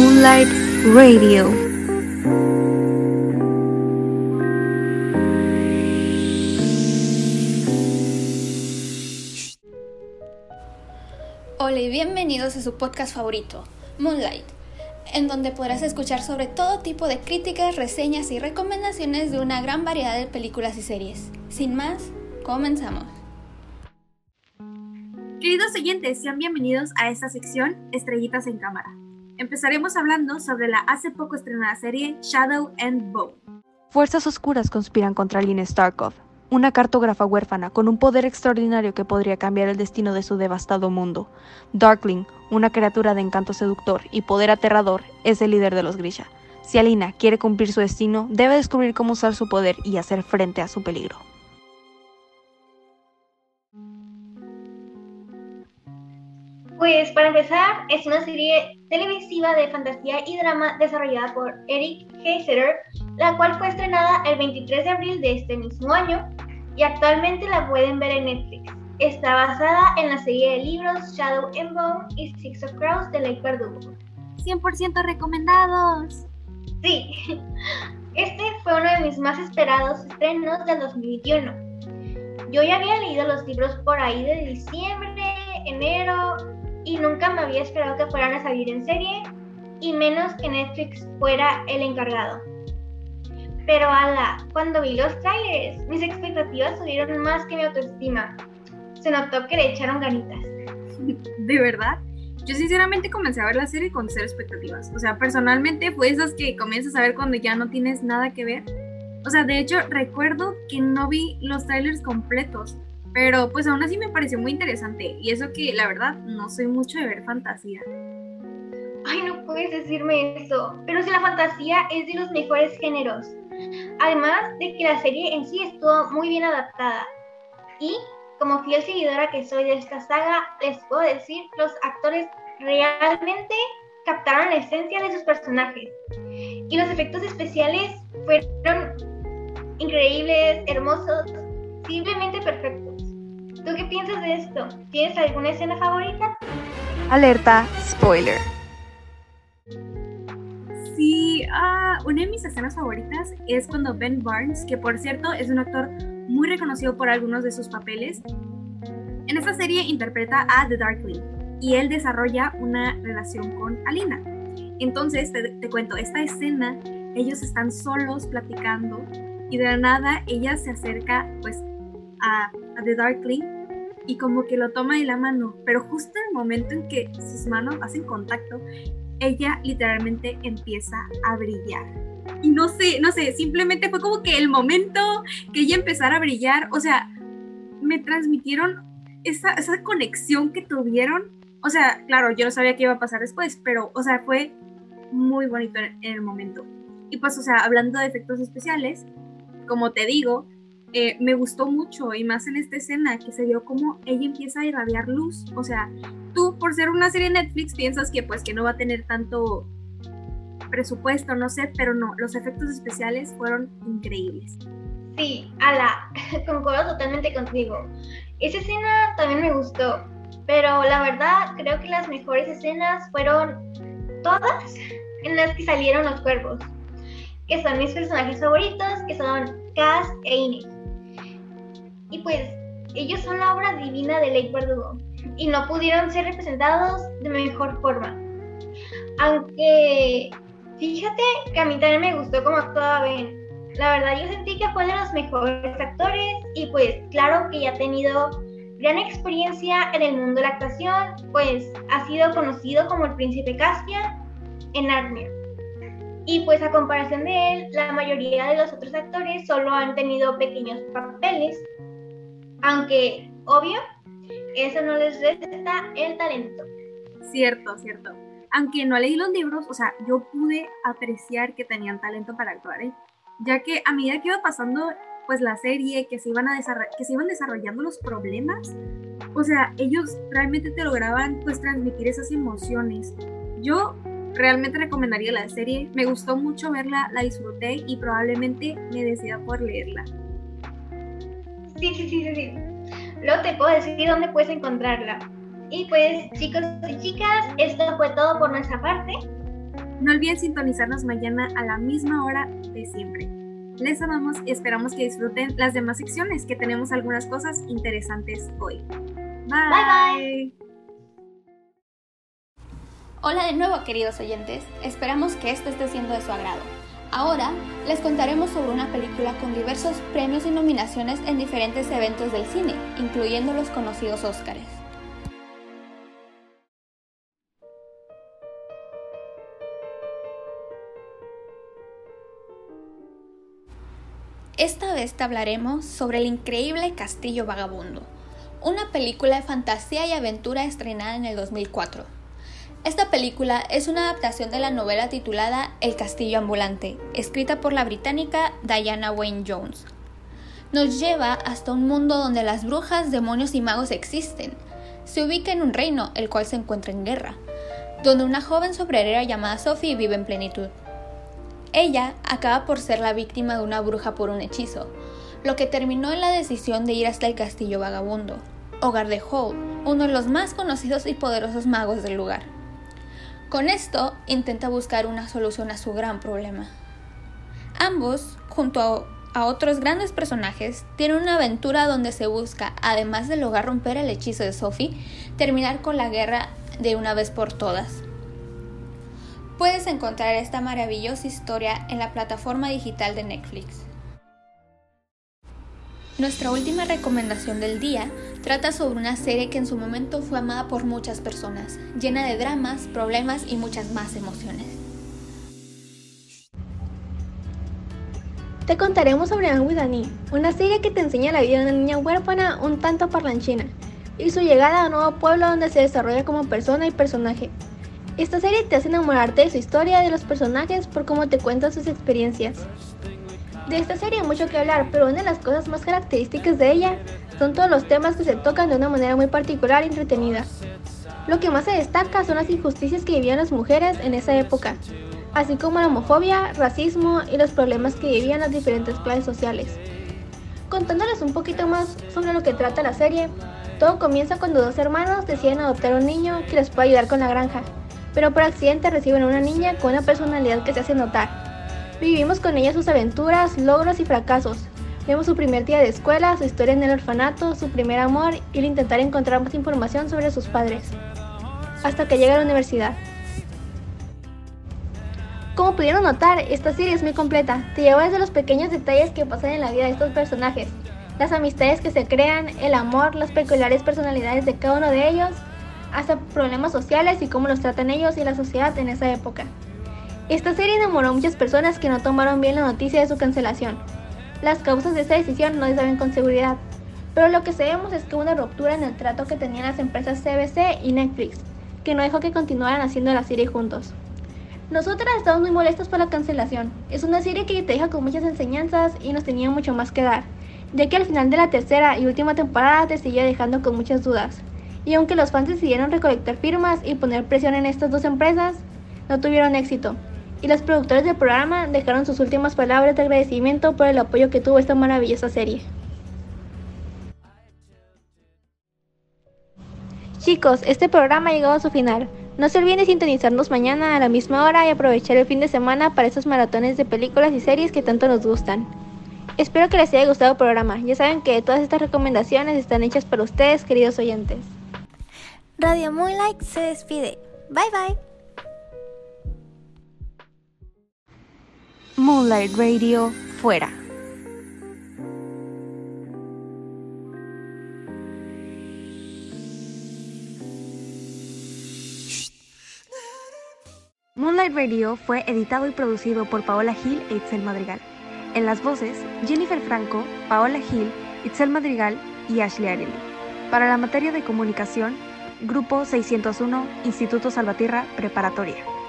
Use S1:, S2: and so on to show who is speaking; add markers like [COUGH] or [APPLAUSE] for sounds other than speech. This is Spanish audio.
S1: Moonlight Radio.
S2: Hola y bienvenidos a su podcast favorito, Moonlight, en donde podrás escuchar sobre todo tipo de críticas, reseñas y recomendaciones de una gran variedad de películas y series. Sin más, comenzamos.
S3: Queridos oyentes, sean bienvenidos a esta sección Estrellitas en Cámara. Empezaremos hablando sobre la hace poco estrenada serie Shadow and Bone.
S1: Fuerzas oscuras conspiran contra Lynn Starkov, una cartógrafa huérfana con un poder extraordinario que podría cambiar el destino de su devastado mundo. Darkling, una criatura de encanto seductor y poder aterrador, es el líder de los Grisha. Si Alina quiere cumplir su destino, debe descubrir cómo usar su poder y hacer frente a su peligro.
S4: Pues para empezar, es una serie televisiva de fantasía y drama desarrollada por Eric Heiseter, la cual fue estrenada el 23 de abril de este mismo año y actualmente la pueden ver en Netflix. Está basada en la serie de libros Shadow and Bone y Six of Crows de Lake Verdugo.
S3: 100% recomendados.
S4: Sí, este fue uno de mis más esperados estrenos del 2021. Yo ya había leído los libros por ahí de diciembre, enero y nunca me había esperado que fueran a salir en serie y menos que Netflix fuera el encargado. Pero ala, cuando vi los trailers, mis expectativas subieron más que mi autoestima. Se notó que le echaron ganitas. [LAUGHS]
S3: ¿De verdad? Yo sinceramente comencé a ver la serie con cero expectativas. O sea, personalmente fue esas que comienzas a ver cuando ya no tienes nada que ver. O sea, de hecho recuerdo que no vi los trailers completos, pero pues aún así me pareció muy interesante. Y eso que la verdad no soy mucho de ver fantasía.
S4: Ay, no puedes decirme eso. Pero si la fantasía es de los mejores géneros. Además de que la serie en sí estuvo muy bien adaptada. Y como fiel seguidora que soy de esta saga, les puedo decir, los actores realmente captaron la esencia de sus personajes. Y los efectos especiales fueron increíbles, hermosos, simplemente perfectos. ¿Tú qué piensas de esto? ¿Tienes alguna escena favorita?
S1: Alerta, spoiler.
S3: Sí, ah, una de mis escenas favoritas es cuando Ben Barnes, que por cierto es un actor muy reconocido por algunos de sus papeles, en esta serie interpreta a The Darkling y él desarrolla una relación con Alina. Entonces, te, te cuento, esta escena, ellos están solos platicando y de la nada ella se acerca pues a, The Darkling y como que lo toma de la mano, pero justo en el momento en que sus manos hacen contacto, ella literalmente empieza a brillar. Y no sé, no sé, simplemente fue como que el momento que ella empezara a brillar, o sea, me transmitieron esa, esa conexión que tuvieron. O sea, claro, yo no sabía qué iba a pasar después, pero, o sea, fue muy bonito en el momento. Y pues, o sea, hablando de efectos especiales, como te digo, eh, me gustó mucho y más en esta escena que se vio como ella empieza a irradiar luz. O sea, tú por ser una serie Netflix piensas que pues que no va a tener tanto presupuesto, no sé, pero no, los efectos especiales fueron increíbles.
S4: Sí, ala, [LAUGHS] concuerdo totalmente contigo. Esa escena también me gustó, pero la verdad creo que las mejores escenas fueron todas en las que salieron los cuervos, que son mis personajes favoritos, que son Cass e Inés. Y pues ellos son la obra divina de Lake Verdugo y no pudieron ser representados de mejor forma. Aunque fíjate que a mí también me gustó cómo actuaba Ben. La verdad yo sentí que fue de los mejores actores y pues claro que ya ha tenido gran experiencia en el mundo de la actuación, pues ha sido conocido como el príncipe Caspian en Narnia. Y pues a comparación de él, la mayoría de los otros actores solo han tenido pequeños papeles, aunque obvio, eso no les resta el talento.
S3: Cierto, cierto. Aunque no leí los libros, o sea, yo pude apreciar que tenían talento para actuar, ¿eh? ya que a medida que iba pasando pues la serie, que se iban a que se iban desarrollando los problemas, o sea, ellos realmente te lograban pues transmitir esas emociones. Yo realmente recomendaría la serie, me gustó mucho verla, la disfruté y probablemente me decida por leerla.
S4: Sí, sí, sí, sí, sí. Luego te puedo decir dónde puedes encontrarla. Y pues, chicos y chicas, esto fue todo por nuestra parte.
S3: No olviden sintonizarnos mañana a la misma hora de siempre. Les amamos y esperamos que disfruten las demás secciones, que tenemos algunas cosas interesantes hoy. Bye bye.
S2: Hola de nuevo queridos oyentes, esperamos que esto esté siendo de su agrado. Ahora les contaremos sobre una película con diversos premios y nominaciones en diferentes eventos del cine, incluyendo los conocidos Óscares. Esta vez te hablaremos sobre el increíble Castillo Vagabundo, una película de fantasía y aventura estrenada en el 2004. Esta película es una adaptación de la novela titulada El Castillo Ambulante, escrita por la británica Diana Wayne Jones. Nos lleva hasta un mundo donde las brujas, demonios y magos existen. Se ubica en un reino, el cual se encuentra en guerra, donde una joven sobrerera llamada Sophie vive en plenitud. Ella acaba por ser la víctima de una bruja por un hechizo, lo que terminó en la decisión de ir hasta el castillo vagabundo, hogar de Howl, uno de los más conocidos y poderosos magos del lugar. Con esto intenta buscar una solución a su gran problema. Ambos, junto a, otros grandes personajes, tienen una aventura donde se busca, además de lograr romper el hechizo de Sophie, terminar con la guerra de una vez por todas. Puedes encontrar esta maravillosa historia en la plataforma digital de Netflix. Nuestra última recomendación del día trata sobre una serie que en su momento fue amada por muchas personas, llena de dramas, problemas y muchas más emociones.
S5: Te contaremos sobre Anne with una serie que te enseña la vida de una niña huérfana un tanto parlanchina y su llegada a un nuevo pueblo donde se desarrolla como persona y personaje, esta serie te hace enamorarte de su historia, de los personajes, por cómo te cuentan sus experiencias. De esta serie hay mucho que hablar, pero una de las cosas más características de ella son todos los temas que se tocan de una manera muy particular y entretenida. Lo que más se destaca son las injusticias que vivían las mujeres en esa época, así como la homofobia, racismo y los problemas que vivían las diferentes clases sociales. Contándoles un poquito más sobre lo que trata la serie, todo comienza cuando dos hermanos deciden adoptar un niño que les pueda ayudar con la granja pero por accidente reciben a una niña con una personalidad que se hace notar. Vivimos con ella sus aventuras, logros y fracasos. Vemos su primer día de escuela, su historia en el orfanato, su primer amor y el intentar encontrar más información sobre sus padres. Hasta que llega a la universidad. Como pudieron notar, esta serie es muy completa. Te lleva desde los pequeños detalles que pasan en la vida de estos personajes, las amistades que se crean, el amor, las peculiares personalidades de cada uno de ellos, hasta problemas sociales y cómo los tratan ellos y la sociedad en esa época. Esta serie enamoró a muchas personas que no tomaron bien la noticia de su cancelación. Las causas de esta decisión no se saben con seguridad, pero lo que sabemos es que hubo una ruptura en el trato que tenían las empresas CBC y Netflix, que no dejó que continuaran haciendo la serie juntos. Nosotras estamos muy molestos por la cancelación. Es una serie que te deja con muchas enseñanzas y nos tenía mucho más que dar, ya que al final de la tercera y última temporada te seguía dejando con muchas dudas. Y aunque los fans decidieron recolectar firmas y poner presión en estas dos empresas, no tuvieron éxito. Y los productores del programa dejaron sus últimas palabras de agradecimiento por el apoyo que tuvo esta maravillosa serie. Chicos, este programa ha llegado a su final. No se olviden de sintonizarnos mañana a la misma hora y aprovechar el fin de semana para estos maratones de películas y series que tanto nos gustan. Espero que les haya gustado el programa. Ya saben que todas estas recomendaciones están hechas para ustedes, queridos oyentes.
S6: Radio Moonlight se despide. Bye bye.
S1: Moonlight Radio fuera. Moonlight Radio fue editado y producido por Paola Gil e Itzel Madrigal. En las voces, Jennifer Franco, Paola Gil, Itzel Madrigal y Ashley Areli. Para la materia de comunicación, Grupo 601, Instituto Salvatierra, Preparatoria.